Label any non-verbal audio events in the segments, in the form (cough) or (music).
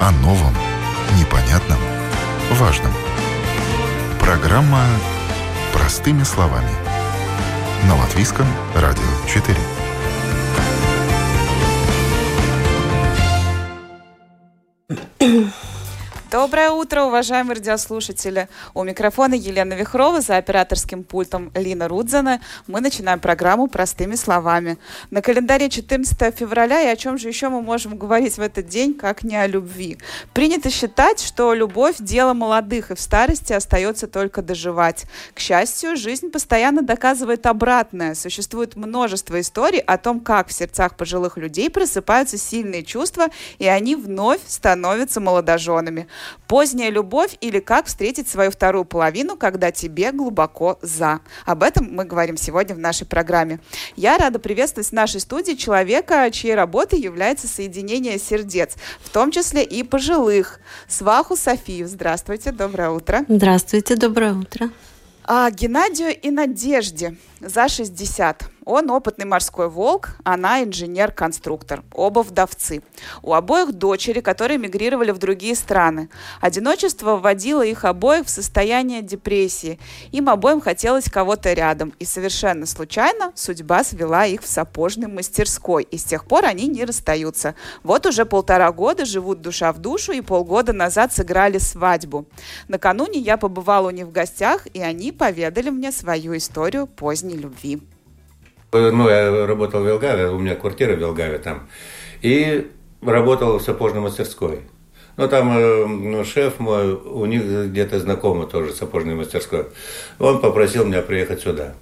О новом, непонятном, важном. Программа «Простыми словами». На Латвийском радио 4. Доброе утро, уважаемые радиослушатели. У микрофона Елена Вихрова, за операторским пультом Лина Рудзана. Мы начинаем программу простыми словами. На календаре 14 февраля, и о чем же еще мы можем говорить в этот день, как не о любви. Принято считать, что любовь – дело молодых, и в старости остается только доживать. К счастью, жизнь постоянно доказывает обратное. Существует множество историй о том, как в сердцах пожилых людей просыпаются сильные чувства, и они вновь становятся молодоженами. Поздняя любовь или как встретить свою вторую половину, когда тебе глубоко за. Об этом мы говорим сегодня в нашей программе. Я рада приветствовать в нашей студии человека, чьей работой является соединение сердец, в том числе и пожилых. Сваху Софию. Здравствуйте, доброе утро. Здравствуйте, доброе утро. А Геннадию и Надежде за 60. Он опытный морской волк, она инженер-конструктор. Оба вдовцы. У обоих дочери, которые мигрировали в другие страны. Одиночество вводило их обоих в состояние депрессии. Им обоим хотелось кого-то рядом. И совершенно случайно судьба свела их в сапожной мастерской. И с тех пор они не расстаются. Вот уже полтора года живут душа в душу и полгода назад сыграли свадьбу. Накануне я побывала у них в гостях, и они поведали мне свою историю поздней любви. Ну, я работал в Велгаве, у меня квартира в Велгаве там. И работал в сапожной мастерской. Ну, там э, ну, шеф мой, у них где-то знакомый тоже сапожной мастерской. Он попросил меня приехать сюда.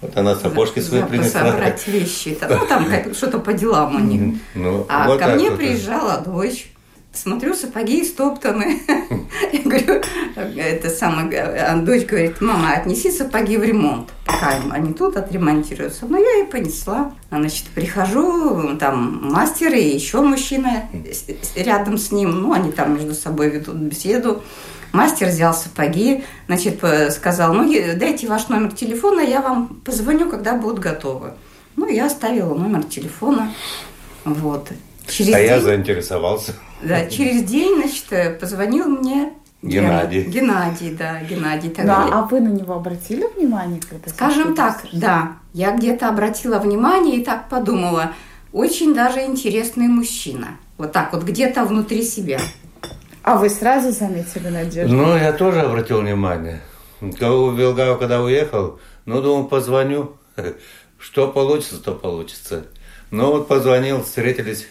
Вот она сапожки свои принесла. собрать вещи. Там, ну, там (laughs) что-то по делам у них. Ну, а вот ко мне вот приезжала дочь. Смотрю, сапоги истоптаны. (laughs) Я говорю, это самое, а дочь говорит, мама, отнеси сапоги в ремонт, пока они тут отремонтируются. Ну, я и понесла. Значит, прихожу, там мастер и еще мужчина рядом с ним, ну, они там между собой ведут беседу. Мастер взял сапоги, значит, сказал, ну, дайте ваш номер телефона, я вам позвоню, когда будут готовы. Ну, я оставила номер телефона, вот. Через а день, я заинтересовался. Да, через день, значит, позвонил мне Геннадий. Геннадий, да, Геннадий. Да, а вы на него обратили внимание? Когда Скажем так, да. Я где-то обратила внимание и так подумала, очень даже интересный мужчина. Вот так вот, где-то внутри себя. А вы сразу заметили надежду? Ну, я тоже обратил внимание. В Вилгау, когда уехал, ну, думал, позвоню. (laughs) Что получится, то получится. Ну, вот позвонил, встретились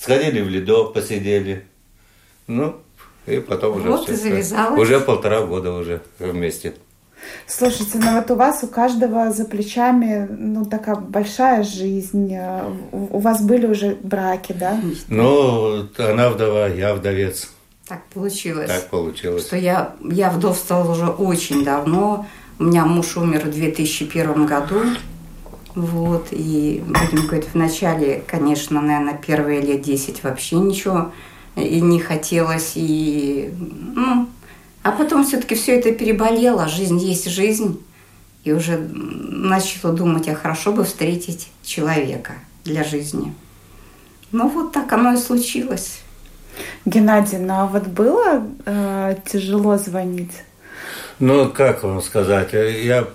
Сходили в ледок, посидели. Ну, и потом уже вот все. И завязалось. Уже полтора года уже вместе. Слушайте, ну вот у вас у каждого за плечами ну такая большая жизнь. У вас были уже браки, да? Ну, она вдова, я вдовец. Так получилось. Так получилось. Что я, я вдовствовала уже очень давно. У меня муж умер в 2001 году. Вот, и будем говорить, вначале, конечно, наверное, первые лет 10 вообще ничего и не хотелось, и, ну, а потом все-таки все это переболело, жизнь есть жизнь, и уже начала думать, а хорошо бы встретить человека для жизни. Ну, вот так оно и случилось. Геннадий, ну а вот было э, тяжело звонить? Ну, как вам сказать, я,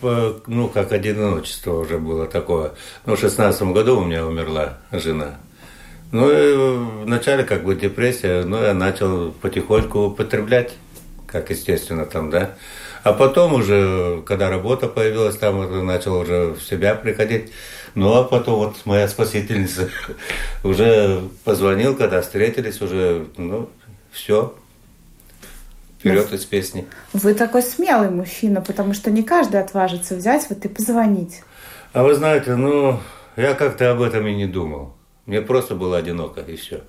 ну, как одиночество уже было такое. Ну, в шестнадцатом году у меня умерла жена. Ну, и вначале как бы депрессия, ну, я начал потихоньку употреблять, как естественно там, да. А потом уже, когда работа появилась, там начал уже в себя приходить. Ну, а потом вот моя спасительница (laughs) уже позвонил, когда встретились, уже, ну, все, вперед из песни. Вы такой смелый мужчина, потому что не каждый отважится взять вот и позвонить. А вы знаете, ну, я как-то об этом и не думал. Мне просто было одиноко, и все.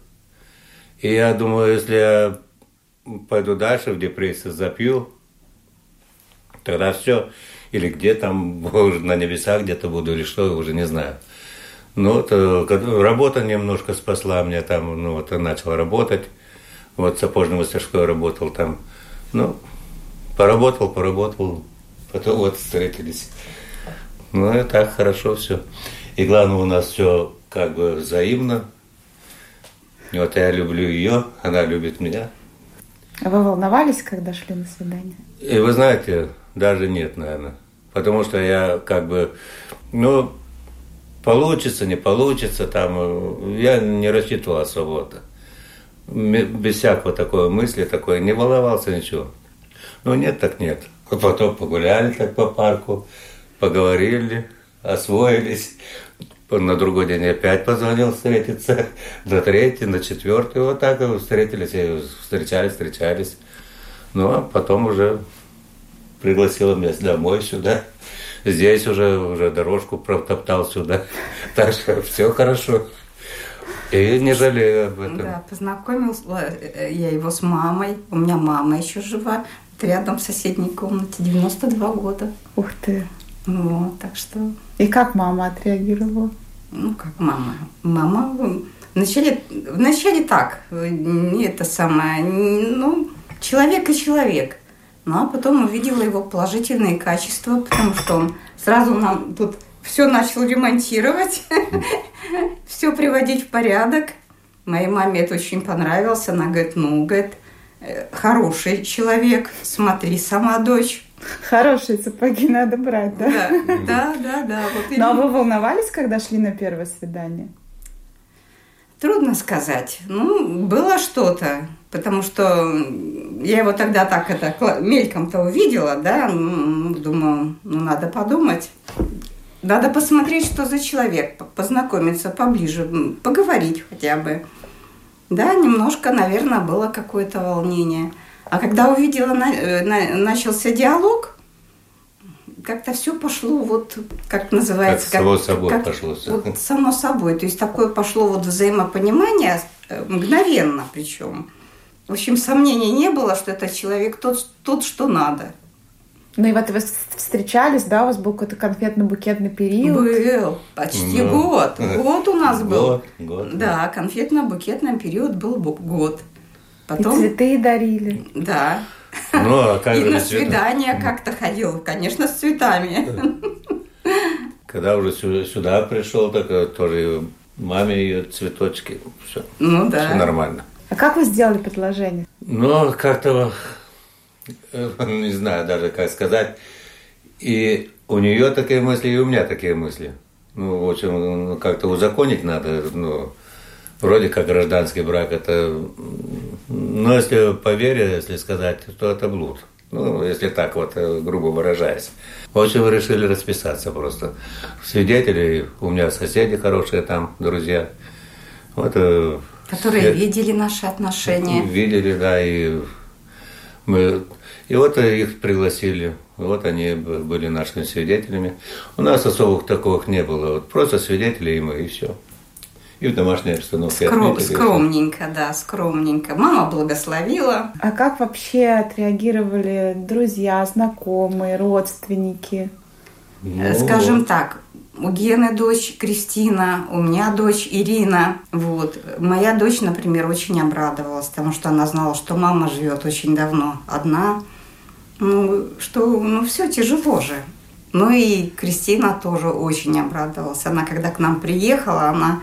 И я думаю, если я пойду дальше в депрессию, запью, тогда все. Или где там, (laughs) уже на небесах где-то буду, или что, уже не знаю. Ну, вот, э, работа немножко спасла меня там, ну, вот, я начал работать. Вот, сапожной мастерской работал там. Ну, поработал, поработал, потом вот встретились. Ну, и так хорошо все. И главное, у нас все как бы взаимно. И вот я люблю ее, она любит меня. А вы волновались, когда шли на свидание? И вы знаете, даже нет, наверное. Потому что я как бы, ну, получится, не получится, там, э, я не рассчитывал особо. Без всякого такой мысли, такой, не волновался ничего. Ну, нет, так нет. Потом погуляли так по парку, поговорили, освоились. На другой день опять позвонил встретиться, на третий, на четвертый, вот так и встретились, и встречались, встречались. Ну, а потом уже пригласила меня домой сюда. Здесь уже, уже дорожку протоптал сюда. Так что все хорошо. И не жалею об этом. Да, познакомил э, я его с мамой. У меня мама еще жива. Рядом в соседней комнате. 92 года. Ух ты. Вот, так что... И как мама отреагировала? Ну, как мама? Мама вначале, вначале так, не это самое, ну, человек и человек. Ну, а потом увидела его положительные качества, потому что он сразу нам тут все начал ремонтировать, (laughs) все приводить в порядок. Моей маме это очень понравилось. Она говорит, ну, говорит, э, хороший человек, смотри сама, дочь. Хорошие сапоги надо брать, да? Да, да, да. да вот ну, а вы волновались, когда шли на первое свидание? Трудно сказать. Ну, было что-то, потому что я его тогда так это мельком-то увидела, да, думаю, ну, надо подумать. Надо посмотреть, что за человек, познакомиться поближе, поговорить хотя бы. Да, немножко, наверное, было какое-то волнение – а когда увидела, на, э, на, начался диалог, как-то все пошло вот, как называется, как, само собой как, пошло. Вот, само собой, то есть такое пошло вот взаимопонимание э, мгновенно, причем. В общем, сомнений не было, что этот человек тот, тот что надо. Ну и вот вы встречались, да, у вас был какой-то конфетно-букетный период? Был, почти ну, год. Год у нас был. Год, год. Да, конфетно-букетный период был год. Потом... И цветы дарили. Да. Ну, а как И на свидание как-то ходил, конечно, с цветами. (laughs) Когда уже сюда пришел, так э, тоже маме ее цветочки, все. Ну да. Все нормально. А как вы сделали предложение? Ну, как-то, (laughs) не знаю даже, как сказать. И у нее такие мысли, и у меня такие мысли. Ну, в общем, ну, как-то узаконить надо, ну, вроде как гражданский брак, это, ну, если по вере, если сказать, то это блуд. Ну, если так вот, э, грубо выражаясь. В общем, решили расписаться просто. Свидетели, у меня соседи хорошие там, друзья. Вот, э, Которые я, видели наши отношения. Видели, да, и мы... И вот их пригласили. Вот они были нашими свидетелями. У нас особых таковых не было. Вот просто свидетели и мы, и все и в домашней обстановке. Скром, отметили, скромненько, да, скромненько. Мама благословила. А как вообще отреагировали друзья, знакомые, родственники? Ну, Скажем так, у Гены дочь Кристина, у меня дочь Ирина. Вот. Моя дочь, например, очень обрадовалась, потому что она знала, что мама живет очень давно одна. Ну, что, ну, все тяжело же. Ну и Кристина тоже очень обрадовалась. Она, когда к нам приехала, она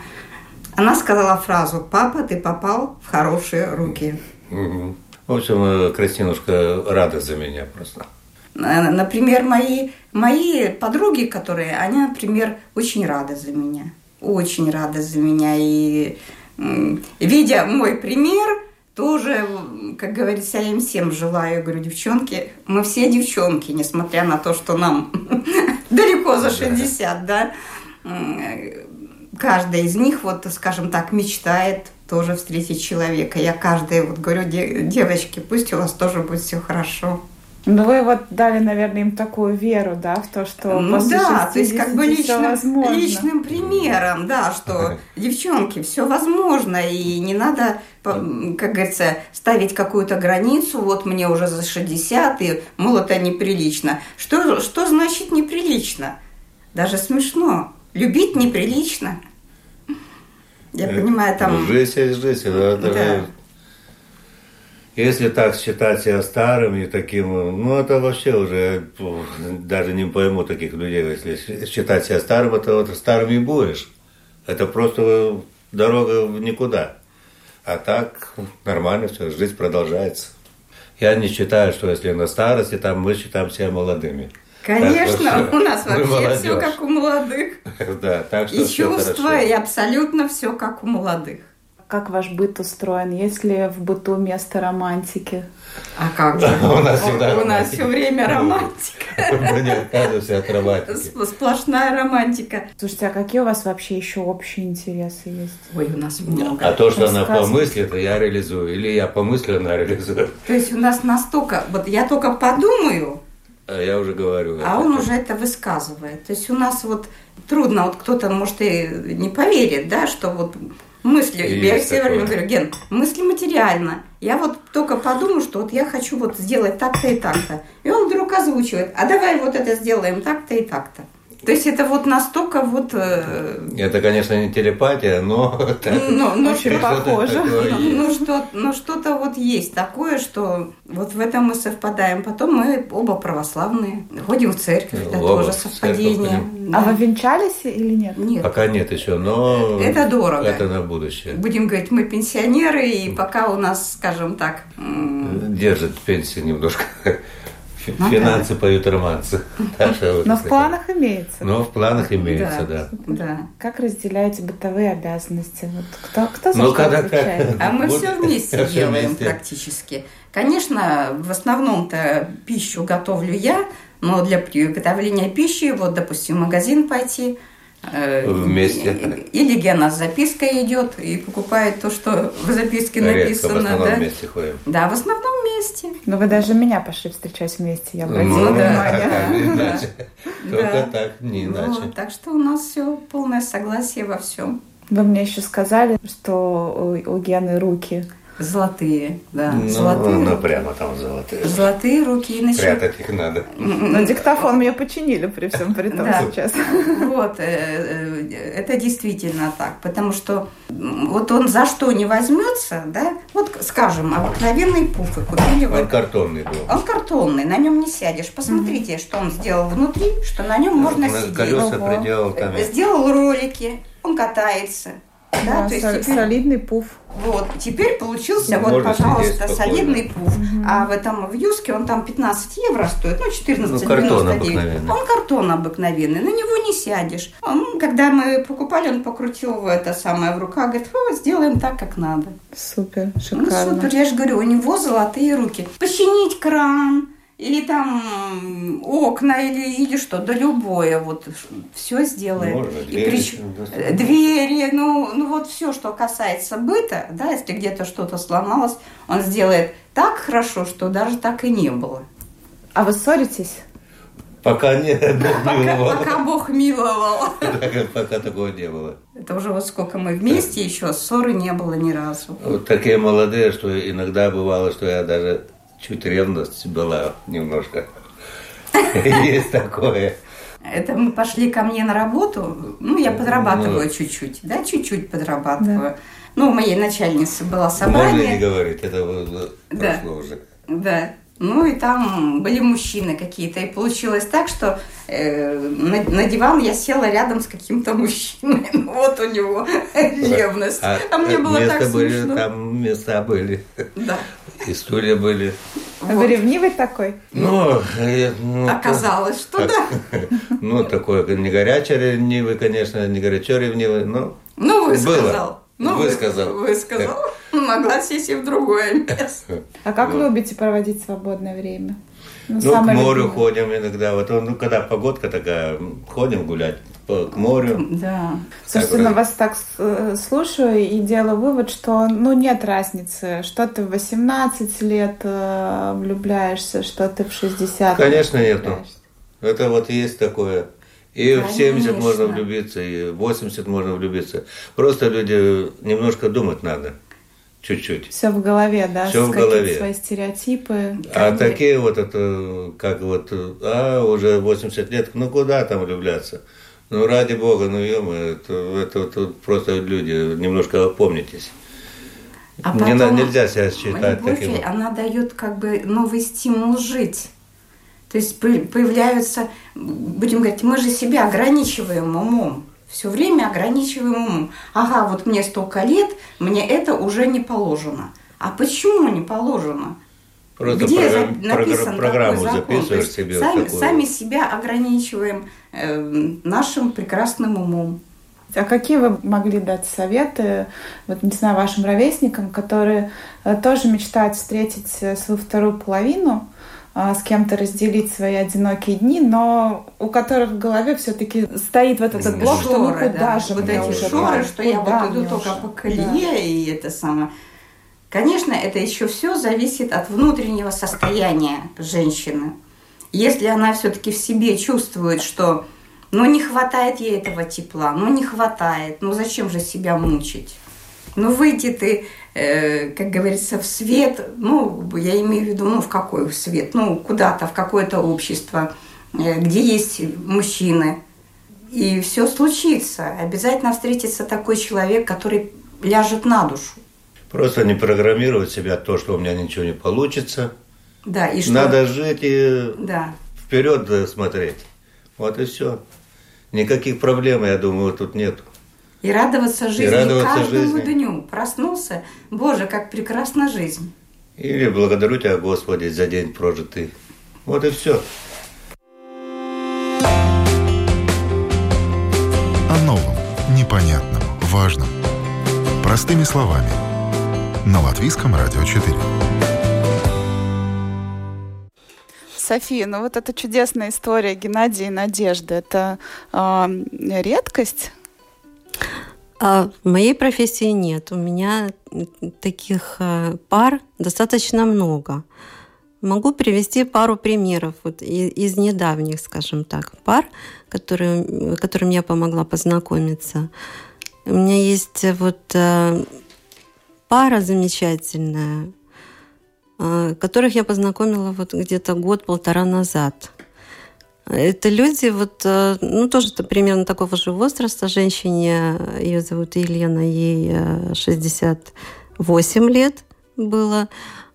она сказала фразу «Папа, ты попал в хорошие руки». Угу. В общем, э, Кристинушка рада за меня просто. Например, мои, мои подруги, которые, они, например, очень рады за меня. Очень рады за меня. И видя мой пример, тоже, как говорится, я им всем желаю. говорю, девчонки, мы все девчонки, несмотря на то, что нам (laughs) далеко за 60, да каждая из них, вот, скажем так, мечтает тоже встретить человека. Я каждой вот говорю, девочки, пусть у вас тоже будет все хорошо. Ну, вы вот дали, наверное, им такую веру, да, в то, что ну, после да, то есть как бы личным, личным примером, да, что (laughs) девчонки, все возможно, и не надо, как говорится, ставить какую-то границу, вот мне уже за 60, и, мол, это неприлично. Что, что значит неприлично? Даже смешно. Любить неприлично. Я это, понимаю, там... Жизнь есть жизнь. Да, да. Если так считать себя старым и таким, ну это вообще уже даже не пойму таких людей. Если считать себя старым, это вот старым и будешь. Это просто дорога в никуда. А так нормально все, жизнь продолжается. Я не считаю, что если на старости, там мы считаем себя молодыми. Конечно, так, у нас вообще молодежь. все как у молодых. (laughs) Да, так что И чувства, и абсолютно все как у молодых. Как ваш быт устроен? Есть ли в быту место романтики? А как же? (laughs) У нас всегда У нас все время романтика. (laughs) Мы не отказываемся от романтики. Сплошная романтика. Слушайте, а какие у вас вообще еще общие интересы есть? Ой, у нас много. А то, что она помыслит, я реализую. Или я помыслю, она реализует. То есть у нас настолько... Вот я только подумаю, а я уже говорю. А он уже это высказывает. То есть у нас вот трудно, вот кто-то, может, и не поверит, да, что вот мысли, и я все время говорю, Ген, мысли материально. Я вот только подумаю, что вот я хочу вот сделать так-то и так-то. И он вдруг озвучивает, а давай вот это сделаем так-то и так-то. То есть это вот настолько вот... Э... Это, конечно, не телепатия, но... Ну, ну очень похоже. Ну, что, ну, что-то вот есть такое, что вот в этом мы совпадаем. Потом мы оба православные. Ходим в церковь, это тоже совпадение. А вы венчались или нет? Нет. Пока нет еще, но... Это дорого. Это на будущее. Будем говорить, мы пенсионеры, и пока у нас, скажем так... Держит пенсию немножко. Ну, Финансы да. поют романсы. (laughs) Но в планах имеется. Но в планах имеется, да. да. Как разделяете бытовые обязанности? Вот кто, кто за ну, что отвечает? А мы все (laughs) вместе делаем практически. Конечно, в основном-то пищу готовлю я, но для приготовления пищи, вот, допустим, в магазин пойти – Вместе. Или Гена с запиской идет и покупает то, что в записке Редко, написано. в основном да? вместе ходим. Да, в основном вместе. Но вы даже меня пошли встречать вместе, я обратила ну, внимание. (laughs) Только так, не иначе. Так что у нас все полное согласие во всем. Вы мне еще сказали, что у Гены руки Золотые, да. Ну, золотые ну, руки. прямо там золотые. Золотые руки. Иначе... Прятать их надо. Но диктофон мне починили при всем при том сейчас. Вот, э, э, это действительно так, потому что вот он за что не возьмется, да, вот, скажем, обыкновенный пуфы купили Он картонный был. Он картонный, на нем не сядешь. Посмотрите, что он сделал внутри, что на нем можно сидеть. Колеса приделал там. Сделал ролики, он катается. Да, да то есть теперь... солидный пуф. Вот, теперь получился, ну, вот, пожалуйста, солидный пуф. Угу. А в этом в Юске он там 15 евро стоит, ну, 14,99. Ну, картон обыкновенный. Он картон обыкновенный, на него не сядешь. Он, когда мы покупали, он покрутил это самое в руках, говорит, сделаем так, как надо. Супер, шикарно. Ну, супер, я же говорю, у него золотые руки. Починить кран, или там окна, или, или что, да любое, вот все сделаем. Можно, двери, и прич... двери, ну, ну вот все, что касается быта, да, если где-то что-то сломалось, он сделает так хорошо, что даже так и не было. А вы ссоритесь? Пока не, (laughs) Бог миловал. Пока, Бог миловал. (laughs) Пока такого не было. Это уже вот сколько мы вместе, еще ссоры не было ни разу. Вот такие молодые, что иногда бывало, что я даже чуть ревность была немножко. (laughs) Есть такое. Это мы пошли ко мне на работу. Ну, я подрабатываю ну. чуть-чуть, да, чуть-чуть подрабатываю. Ну, у моей начальницы было собрание. Можно не говорить, это прошло уже. Да. Ну и там были мужчины какие-то. И получилось так, что э, на, на диван я села рядом с каким-то мужчиной. (laughs) Ну, вот у него ревность. А, а мне было так были, смешно. Там места были. Да. И стулья были. А вы ревнивый такой? Ну, э, ну оказалось, что как, да. (laughs) Ну, такой не горячий ревнивый, конечно, не горячо ревнивый, но Ну, вы сказал. Ну, высказал. Высказал. Могла (laughs) сесть и в другое место. А как вот. любите проводить свободное время? Ну, ну к морю любимое. ходим иногда. Вот, ну, когда погодка такая, ходим гулять по, к морю. (laughs) Да. Слушайте, на вас так э, слушаю и делаю вывод, что ну нет разницы, что ты в 18 лет э, влюбляешься, что ты в 60 Конечно, нету. Это вот есть такое. И Конечно. в 70 можно влюбиться, и в 80 можно влюбиться. Просто люди немножко думать надо. Чуть-чуть. Все в голове, да? Все в голове. Свои стереотипы. А как такие вот это, как вот, а, уже 80 лет, ну куда там влюбляться? Ну, ради бога, ну, ё это, это, это просто люди, немножко опомнитесь. А потом, Не, нельзя себя считать любовь, таким. Она дает как бы новый стимул жить. То есть появляются, будем говорить, мы же себя ограничиваем умом Все время ограничиваем умом. Ага, вот мне столько лет, мне это уже не положено. А почему не положено? Просто Где программ, написан программу такой закон? записываешь себе. Сами, такой... сами себя ограничиваем э, нашим прекрасным умом. А какие вы могли дать советы, вот, не знаю, вашим ровесникам, которые э, тоже мечтают встретить э, свою вторую половину, с кем-то разделить свои одинокие дни, но у которых в голове все-таки стоит вот этот блок, что ну куда да. же вот эти уже шоры, что я вот иду только по колее, да. и это самое. Конечно, это еще все зависит от внутреннего состояния женщины. Если она все-таки в себе чувствует, что ну не хватает ей этого тепла, ну не хватает, ну зачем же себя мучить? Ну выйди ты, э, как говорится, в свет, ну я имею в виду, ну в какой свет, ну куда-то, в какое-то общество, э, где есть мужчины, и все случится. Обязательно встретится такой человек, который ляжет на душу. Просто не программировать себя то, что у меня ничего не получится. Да, и что... Надо жить и да. вперед смотреть. Вот и все. Никаких проблем, я думаю, тут нет. И радоваться жизни и радоваться каждому жизни. дню. Проснулся, Боже, как прекрасна жизнь. Или благодарю тебя, Господи, за день прожитый. Вот и все. О новом, непонятном, важном. Простыми словами. На Латвийском радио 4. София, ну вот эта чудесная история Геннадия и Надежды, это э, редкость? А в моей профессии нет. У меня таких э, пар достаточно много. Могу привести пару примеров вот из, недавних, скажем так, пар, которые, которым я помогла познакомиться. У меня есть вот э, пара замечательная, которых я познакомила вот где-то год-полтора назад. Это люди вот, э, ну, тоже -то примерно такого же возраста. Женщине, ее зовут Елена, ей 68 э, лет было,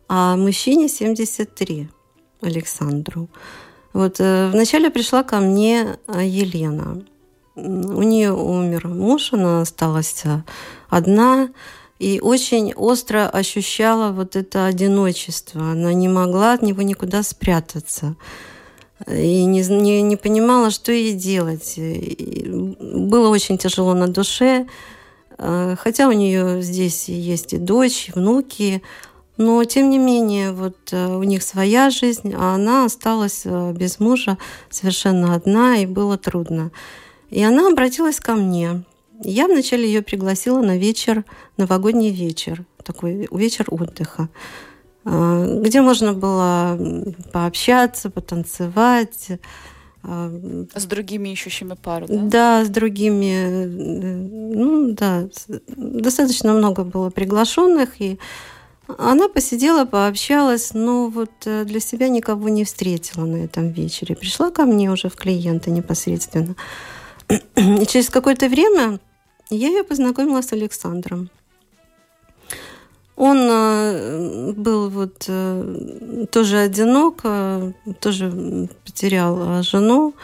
а мужчине 73, Александру. Вот э, вначале пришла ко мне Елена. У нее умер муж, она осталась одна и очень остро ощущала вот это одиночество. Она не могла от него никуда спрятаться. И не, не, не понимала, что ей делать. И было очень тяжело на душе. А, хотя у нее здесь есть и дочь, и внуки, но тем не менее, вот э, у них своя жизнь, а она осталась э, без мужа совершенно одна, и было трудно. И она обратилась ко мне. Я вначале ее пригласила на вечер, новогодний вечер, такой вечер отдыха, где можно было пообщаться, потанцевать. А, с другими ищущими пару, да? Да, с другими. Ну да, достаточно много было приглашенных, и она посидела, пообщалась, но вот э, для себя никого не встретила на этом вечере. Пришла ко мне уже в клиенты непосредственно. (clears throat) И через какое-то время я ее познакомила с Александром. Он э, был вот э, тоже одинок, э, тоже потерял жену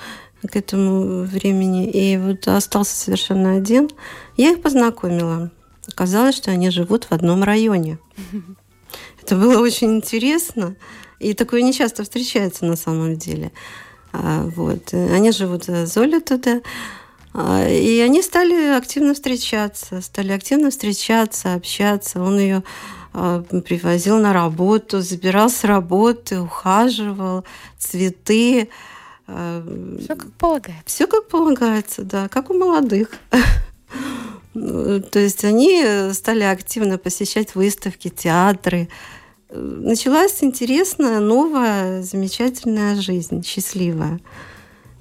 к этому времени и вот остался совершенно один. Я их познакомила. Оказалось, что они живут в одном районе. (laughs) Это было очень интересно. И такое не часто встречается на самом деле. А, вот. Они живут Золя туда. А, и они стали активно встречаться, стали активно встречаться, общаться. Он ее а, привозил на работу, забирал с работы, ухаживал, цветы. А, Все как полагается. Все как полагается, да, как у молодых. (laughs) То есть они стали активно посещать выставки, театры. Началась интересная, новая, замечательная жизнь, счастливая.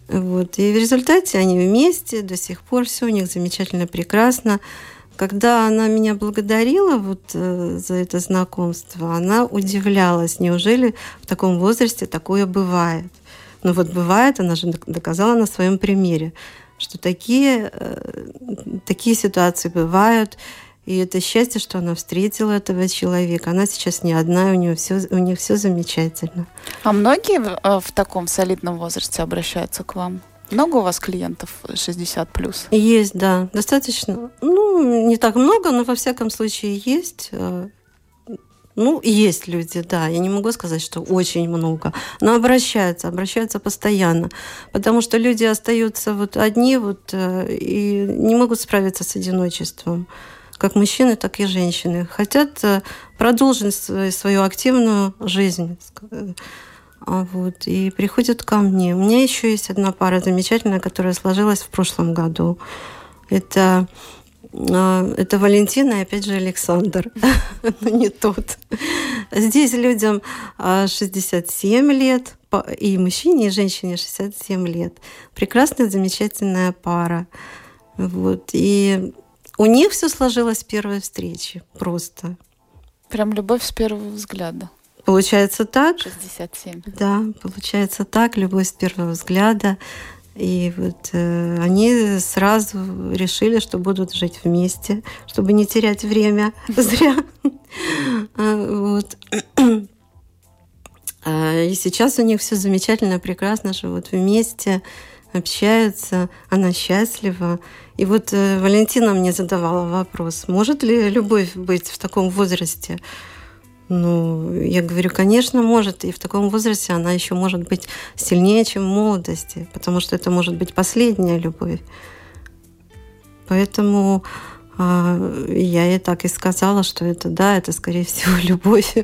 Вот. И в результате они вместе, до сих пор все у них замечательно, прекрасно. Когда она меня благодарила вот э, за это знакомство, она удивлялась, неужели в таком возрасте такое бывает. Но вот бывает, она же доказала на своем примере, что такие, э, такие ситуации бывают, и это счастье, что она встретила этого человека. Она сейчас не одна, у, нее все, у них все замечательно. А многие в, э, в таком солидном возрасте обращаются к вам? Много у вас клиентов 60 плюс? Есть, да, достаточно. Ну, не так много, но во всяком случае есть. Э, ну, есть люди, да. Я не могу сказать, что очень много. Но обращаются, обращаются постоянно. Потому что люди остаются вот одни вот, э, и не могут справиться с одиночеством. Как мужчины, так и женщины. Хотят э, продолжить свою активную жизнь. А вот, и приходят ко мне. У меня еще есть одна пара замечательная, которая сложилась в прошлом году. Это а, это Валентина и опять же Александр, (laughs) но не тот. Здесь людям 67 а, лет, и мужчине, и женщине 67 лет. Прекрасная, замечательная пара. Вот. И у них все сложилось с первой встречи просто. Прям любовь с первого взгляда. Получается так. 67. Да, получается так, любовь с первого взгляда. И вот э, они сразу решили, что будут жить вместе, чтобы не терять время (laughs) зря. А, вот. А, и сейчас у них все замечательно, прекрасно, живут вместе, общаются, она счастлива. И вот э, Валентина мне задавала вопрос, может ли любовь быть в таком возрасте? Ну, я говорю, конечно, может. И в таком возрасте она еще может быть сильнее, чем в молодости, потому что это может быть последняя любовь. Поэтому э, я ей так и сказала, что это да, это скорее всего (laughs) любовь.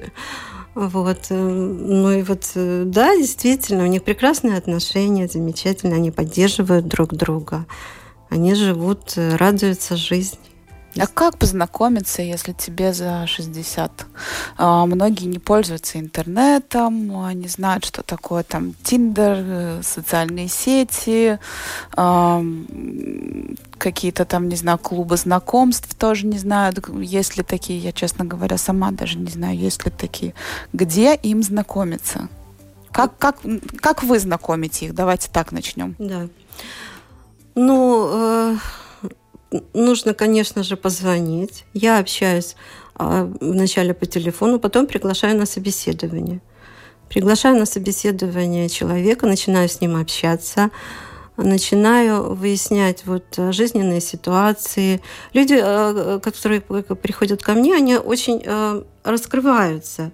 Вот. Э, ну и вот, э, да, действительно, у них прекрасные отношения, замечательно, они поддерживают друг друга, они живут, э, радуются жизни. А как познакомиться, если тебе за 60? А, многие не пользуются интернетом, не знают, что такое там Тиндер, э, социальные сети, а, какие-то там, не знаю, клубы знакомств тоже не знают, есть ли такие, я, честно говоря, сама даже не знаю, есть ли такие. Где им знакомиться? Как, как, как вы знакомите их? Давайте так начнем. Да. Ну, э нужно, конечно же, позвонить. Я общаюсь а, вначале по телефону, потом приглашаю на собеседование. Приглашаю на собеседование человека, начинаю с ним общаться, начинаю выяснять вот жизненные ситуации. Люди, э, которые приходят ко мне, они очень э, раскрываются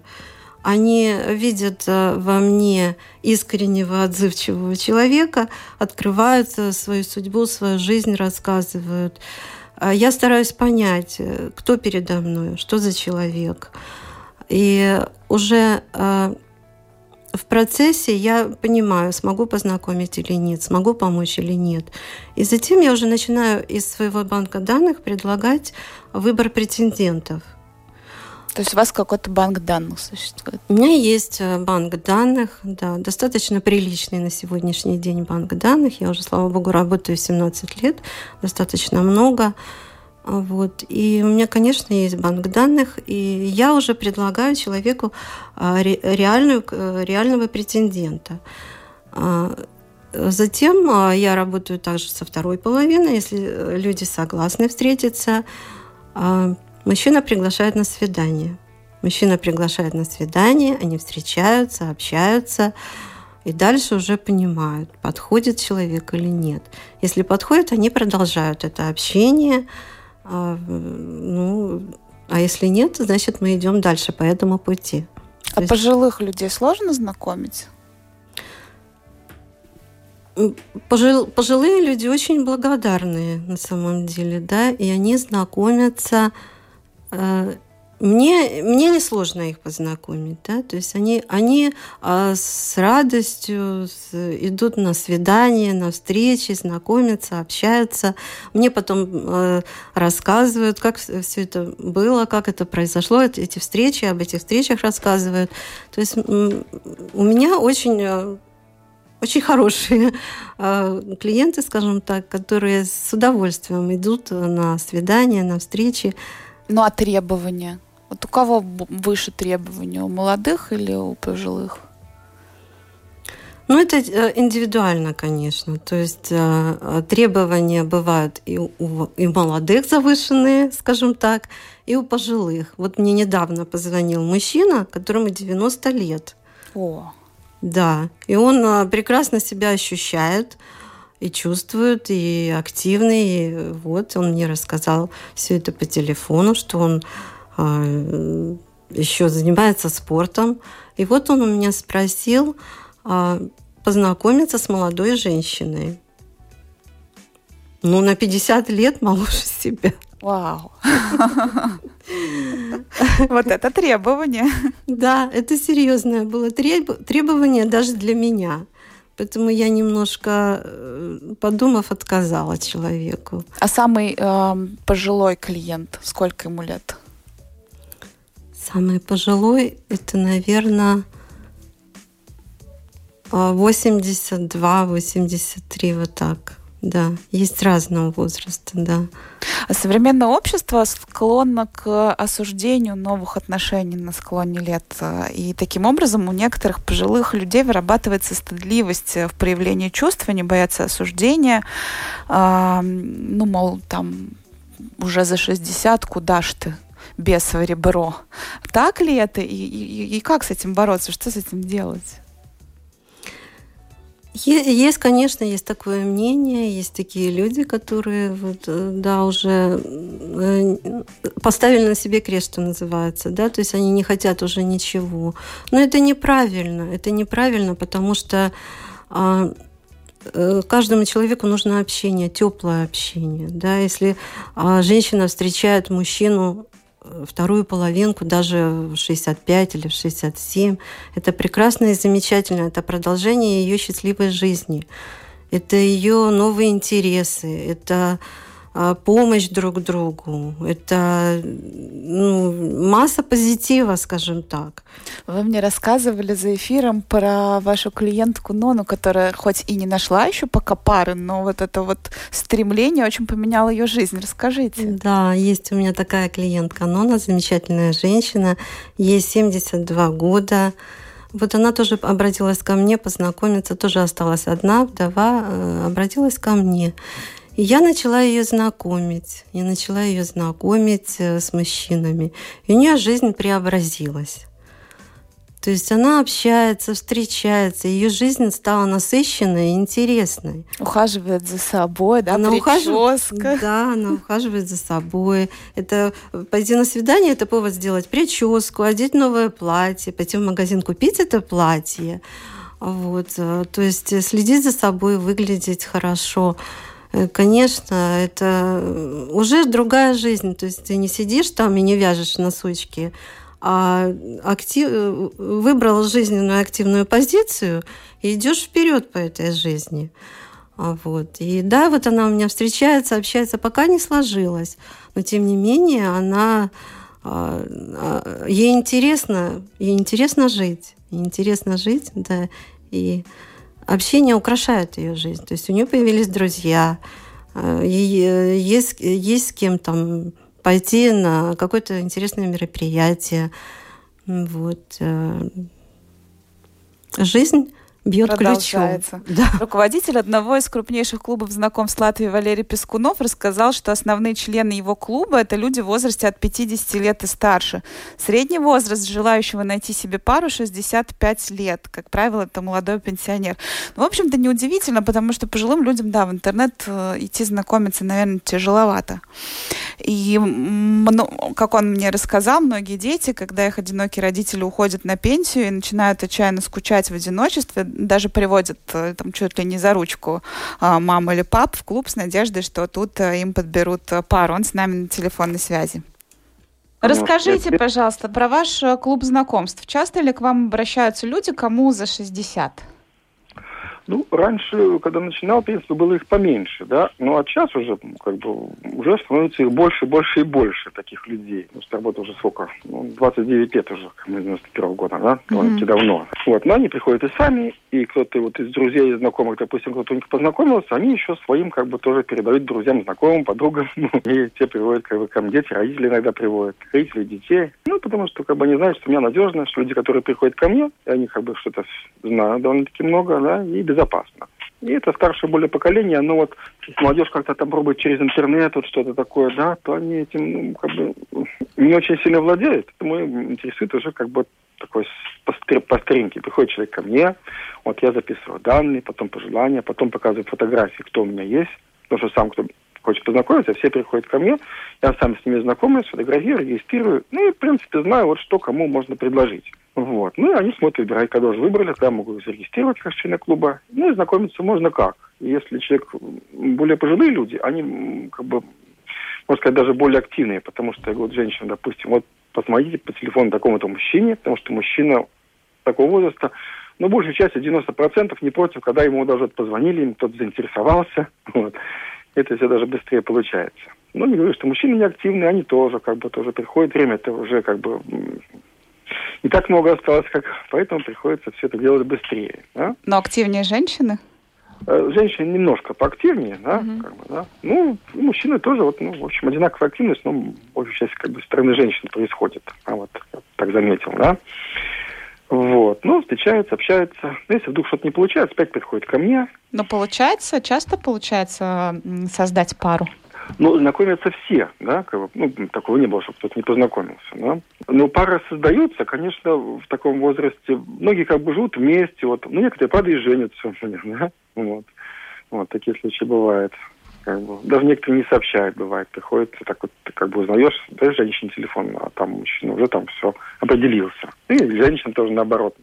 они видят э, во мне искреннего, отзывчивого человека, открывают свою судьбу, свою жизнь, рассказывают. А я стараюсь понять, э, кто передо мной, что за человек. И уже э, в процессе я понимаю, смогу познакомить или нет, смогу помочь или нет. И затем я уже начинаю из своего банка данных предлагать выбор претендентов – то есть у вас какой-то банк данных существует? У меня есть э, банк данных, да, достаточно приличный на сегодняшний день банк данных. Я уже, слава богу, работаю 17 лет, достаточно много. Вот. И у меня, конечно, есть банк данных, и я уже предлагаю человеку а, реальную, э, реального претендента. А, затем а, я работаю также со второй половиной, если э, люди согласны встретиться. Мужчина приглашает на свидание. Мужчина приглашает на свидание, они встречаются, общаются, и дальше уже понимают, подходит человек или нет. Если подходит, они продолжают это общение. А, ну, а если нет, значит, мы идем дальше по этому пути. А есть... пожилых людей сложно знакомить? Пожил, пожилые люди очень благодарные на самом деле, да, и они знакомятся мне, мне несложно их познакомить, да, то есть они, они а, с радостью идут на свидания, на встречи, знакомятся, общаются. Мне потом а, рассказывают, как все это было, как это произошло, эти встречи, об этих встречах рассказывают. То есть у меня очень очень хорошие (laughs) клиенты, скажем так, которые с удовольствием идут на свидания, на встречи. Ну а требования? Вот у кого выше требования? У молодых или у пожилых? Ну, это э, индивидуально, конечно. То есть э, требования бывают и у и молодых завышенные, скажем так, и у пожилых. Вот мне недавно позвонил мужчина, которому 90 лет. О. Да. И он э, прекрасно себя ощущает. И чувствует, и активный. И вот он мне рассказал все это по телефону, что он э, еще занимается спортом. И вот он у меня спросил э, познакомиться с молодой женщиной. Ну, на 50 лет моложе (laughs) себя. Вау. (laughs) Вот это требование. Да, это серьезное было требование даже для меня. Поэтому я немножко, э, подумав, отказала человеку. А самый э, пожилой клиент, сколько ему лет? Самый пожилой, это, наверное, 82-83, вот так. Да, есть разного возраста, да. А современное общество склонно к осуждению новых отношений на склоне лет. И таким образом у некоторых пожилых людей вырабатывается стыдливость в проявлении чувств, они боятся осуждения. А, ну, мол, там уже за 60, куда ж ты? бесово ребро. Так ли это? И, и, и как с этим бороться? Что с этим делать? Есть, конечно, есть такое мнение, есть такие люди, которые вот, э, да, уже э, поставили на себе крест, что называется, да, то есть они не хотят уже ничего. Но это неправильно, это неправильно, потому что а, э, каждому человеку нужно общение, теплое общение. Да? Если а, женщина встречает мужчину вторую половинку даже в 65 или в 67. Это прекрасно и замечательно. Это продолжение ее счастливой жизни. Это ее новые интересы. Это помощь друг другу. Это ну, масса позитива, скажем так. Вы мне рассказывали за эфиром про вашу клиентку Нону, которая хоть и не нашла еще пока пары, но вот это вот стремление очень поменяло ее жизнь. Расскажите. Да, есть у меня такая клиентка Нона, замечательная женщина, ей 72 года. Вот она тоже обратилась ко мне познакомиться, тоже осталась одна, вдова, э, обратилась ко мне. И я начала ее знакомить. Я начала ее знакомить э, с мужчинами. И у нее жизнь преобразилась. То есть она общается, встречается, ее жизнь стала насыщенной и интересной. Ухаживает за собой, да, она прическа. Ухаживает, да, она ухаживает за собой. Это пойти на свидание, это повод сделать прическу, одеть новое платье, пойти в магазин купить это платье. Вот, э, то есть следить за собой, выглядеть хорошо. Э, конечно, это э, уже другая жизнь. То есть ты не сидишь там и не вяжешь носочки, а актив... Э, выбрал жизненную активную позицию и идешь вперед по этой жизни. А вот. И да, вот она у меня встречается, общается, пока не сложилось. Но тем не менее, она а, а, ей интересно, ей интересно жить. Ей интересно жить, да. И общение украшает ее жизнь. То есть у нее появились друзья, э, э, есть, есть с кем там пойти на какое-то интересное мероприятие. Вот. Э, жизнь бьет продолжается. ключом. Да. Руководитель одного из крупнейших клубов знакомств Латвии Валерий Пескунов рассказал, что основные члены его клуба – это люди в возрасте от 50 лет и старше. Средний возраст желающего найти себе пару – 65 лет. Как правило, это молодой пенсионер. Ну, в общем-то, неудивительно, потому что пожилым людям, да, в интернет э, идти знакомиться, наверное, тяжеловато. И, как он мне рассказал, многие дети, когда их одинокие родители уходят на пенсию и начинают отчаянно скучать в одиночестве, даже приводят э, там чуть ли не за ручку а, маму или пап в клуб с надеждой, что тут э, им подберут э, пару. Он с нами на телефонной связи. Ну, Расскажите, пожалуйста, про ваш клуб знакомств. Часто ли к вам обращаются люди, кому за 60? Ну, раньше, когда начинал, в принципе, было их поменьше, да, ну, а сейчас уже, как бы, уже становится их больше, больше и больше таких людей. Потому что работа уже сколько? Ну, 29 лет уже, мы 91 года, да, довольно-таки mm-hmm. давно. Вот, но они приходят и сами, и кто-то вот из друзей, и знакомых, допустим, кто-то у них познакомился, они еще своим, как бы, тоже передают друзьям, знакомым, подругам, (laughs) ну, и те приводят, как бы, ко мне, дети, родители иногда приводят, родители детей. Ну, потому что, как бы, они знают, что у меня надежно, что люди, которые приходят ко мне, они, как бы, что-то знают довольно-таки много, да, и без безопасно. И это старшее более поколение, но вот молодежь как-то там пробует через интернет, вот что-то такое, да, то они этим, ну, как бы, не очень сильно владеют. Поэтому интересует уже как бы такой по, старинке. Приходит человек ко мне, вот я записываю данные, потом пожелания, потом показываю фотографии, кто у меня есть. Потому что сам, кто хочет познакомиться, все приходят ко мне, я сам с ними знакомлюсь, фотографирую, регистрирую, ну и, в принципе, знаю, вот что кому можно предложить. Вот. Ну и они смотрят, уже выбрали, когда могут зарегистрировать как члена клуба. Ну и знакомиться можно как. Если человек, более пожилые люди, они как бы, можно сказать, даже более активные, потому что, вот женщина, допустим, вот посмотрите по телефону такому-то мужчине, потому что мужчина такого возраста, ну, большей части, 90% не против, когда ему даже позвонили, им кто-то заинтересовался. (laughs) Вот это все даже быстрее получается. Ну, не говорю, что мужчины неактивные, они тоже как бы тоже приходят. Время это уже как бы не так много осталось, как поэтому приходится все это делать быстрее. Да? Но активнее женщины? Э, женщины немножко поактивнее, да, угу. как бы, да. Ну, мужчины тоже, вот, ну, в общем, одинаковая активность, но большей части как бы стороны женщин происходит. А вот так заметил, да. Вот. Ну, встречаются, общаются. Ну, если вдруг что-то не получается, опять приходит ко мне. Но получается, часто получается создать пару? Ну, знакомятся все, да, ну, такого не было, чтобы кто-то не познакомился, да. Но пара создаются, конечно, в таком возрасте. Многие как бы живут вместе, вот, ну, некоторые, правда, и женятся, да, вот. Вот, такие случаи бывают. Как бы. Даже некоторые не сообщают, бывает. Приходится так вот, ты как бы узнаешь, даешь женщине телефон, а там мужчина уже там все определился. И женщина тоже наоборот.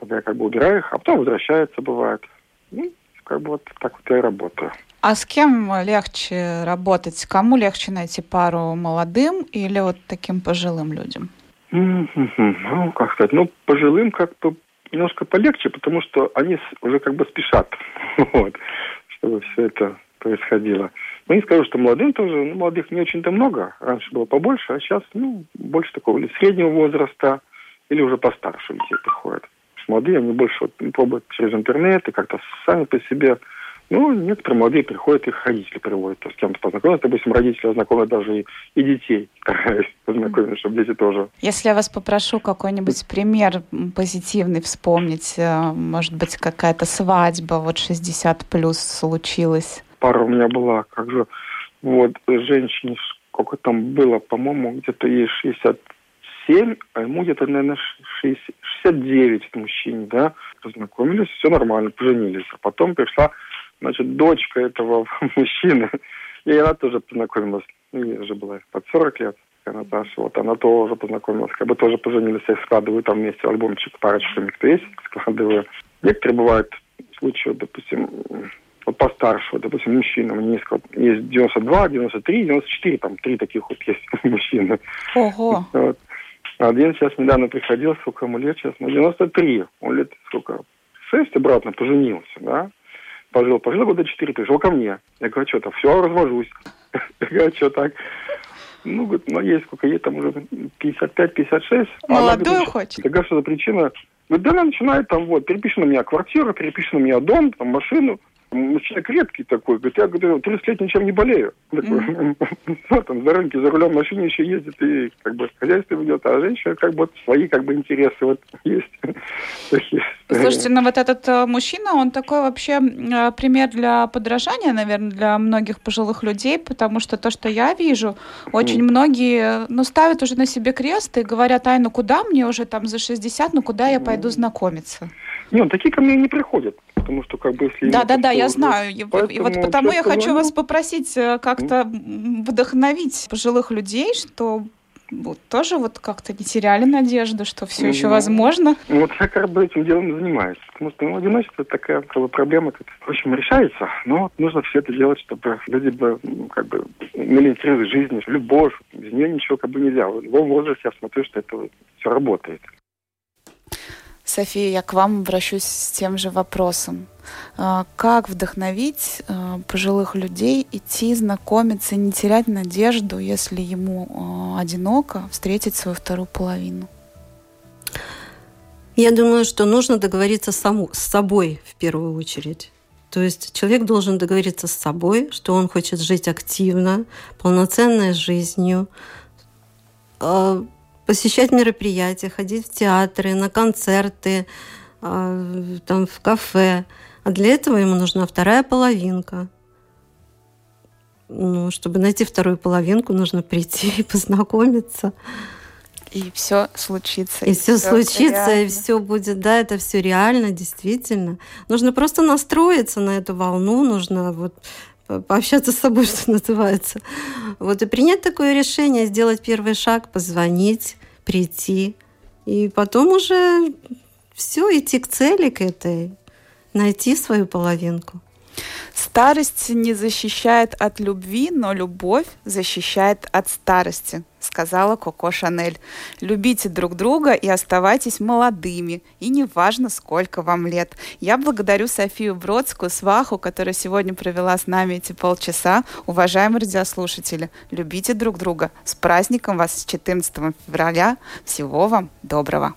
Тогда я как бы убираю их, а потом возвращается, бывает. Ну, как бы вот так вот я и работаю. А с кем легче работать? Кому легче найти пару молодым или вот таким пожилым людям? Ну, как сказать, ну, пожилым как бы немножко полегче, потому что они уже как бы спешат, (laughs) вот, чтобы все это происходило. Ну, не скажу, что молодым тоже, ну, молодых не очень-то много. Раньше было побольше, а сейчас, ну, больше такого или среднего возраста, или уже постарше людей приходят. Молодые, они больше вот, пробуют через интернет и как-то сами по себе ну, некоторые молодые приходят, их родители приводят, то с кем-то познакомиться. Допустим, родители знакомят даже и, и детей, (laughs) познакомить, чтобы дети тоже. Если я вас попрошу какой-нибудь пример позитивный вспомнить, э, может быть, какая-то свадьба, вот 60 плюс случилась. Пара у меня была, как же, вот, женщине, сколько там было, по-моему, где-то ей 67, а ему где-то, наверное, 60, 69 мужчине, да, познакомились, все нормально, поженились. А потом пришла значит, дочка этого (laughs) мужчины, и она тоже познакомилась, ну, ей уже была под 40 лет, Наташа, вот она тоже познакомилась, как бы тоже поженились, я складываю там вместе альбомчик, парочками, кто есть, складываю. Некоторые бывают случаи, допустим, вот постарше, вот, допустим, мужчина, мне есть 92, 93, 94, там три таких вот есть (laughs) мужчины. Ого. Вот. Один сейчас недавно приходил, сколько ему лет сейчас, ну, 93, он лет сколько, шесть обратно поженился, да, пожил, пожил года четыре, пришел ко мне. Я говорю, «А что-то, все, развожусь. (laughs) Я говорю, «А что так? Ну, говорит, ну, есть сколько, ей там уже 55-56. Молодую а хочет? Такая что за причина? Говорит, да она начинает там, вот, перепиши на меня квартиру, перепиши на меня дом, там, машину мужчина крепкий такой, говорит, я, говорю, 30 лет ничем не болею. Такой, (laughs) ну, там, за рынки, за рулем машины еще ездит и как бы хозяйство ведет, а женщина как бы свои как бы интересы вот (laughs) есть. Слушайте, ну вот этот э, мужчина, он такой вообще э, пример для подражания, наверное, для многих пожилых людей, потому что то, что я вижу, очень многие, ну, ставят уже на себе крест и говорят, ай, ну куда мне уже там за 60, ну куда я пойду знакомиться? Нет, такие ко мне не приходят, потому что как бы если... Да, да, да, я знаю. И, и вот потому я хочу ну, вас попросить э, как-то вдохновить пожилых людей, что вот, тоже вот как-то не теряли надежду, что все еще ну, возможно. Ну, вот я как бы этим делом занимаюсь. Потому что ну, одиночество такая как бы, проблема, которая, в общем, решается. Но нужно все это делать, чтобы люди бы, как бы имели интерес к жизни, любовь. Без нее ничего как бы нельзя. В любом возрасте я смотрю, что это все работает. София, я к вам обращусь с тем же вопросом. А, как вдохновить а, пожилых людей идти знакомиться, не терять надежду, если ему а, одиноко встретить свою вторую половину? Я думаю, что нужно договориться саму, с собой в первую очередь. То есть человек должен договориться с собой, что он хочет жить активно, полноценной жизнью, посещать мероприятия, ходить в театры, на концерты, а, там, в кафе. А для этого ему нужна вторая половинка. Ну, чтобы найти вторую половинку, нужно прийти и (laughs) познакомиться. И все случится. И, и все случится, реально. и все будет, да, это все реально, действительно. Нужно просто настроиться на эту волну, нужно вот пообщаться с собой, (laughs) что называется. Вот и принять такое решение, сделать первый шаг, позвонить, прийти, и потом уже все идти к цели, к этой, найти свою половинку. Старость не защищает от любви, но любовь защищает от старости, сказала Коко Шанель. Любите друг друга и оставайтесь молодыми, и неважно, сколько вам лет. Я благодарю Софию Бродскую, сваху, которая сегодня провела с нами эти полчаса. Уважаемые радиослушатели, любите друг друга. С праздником вас с 14 февраля. Всего вам доброго.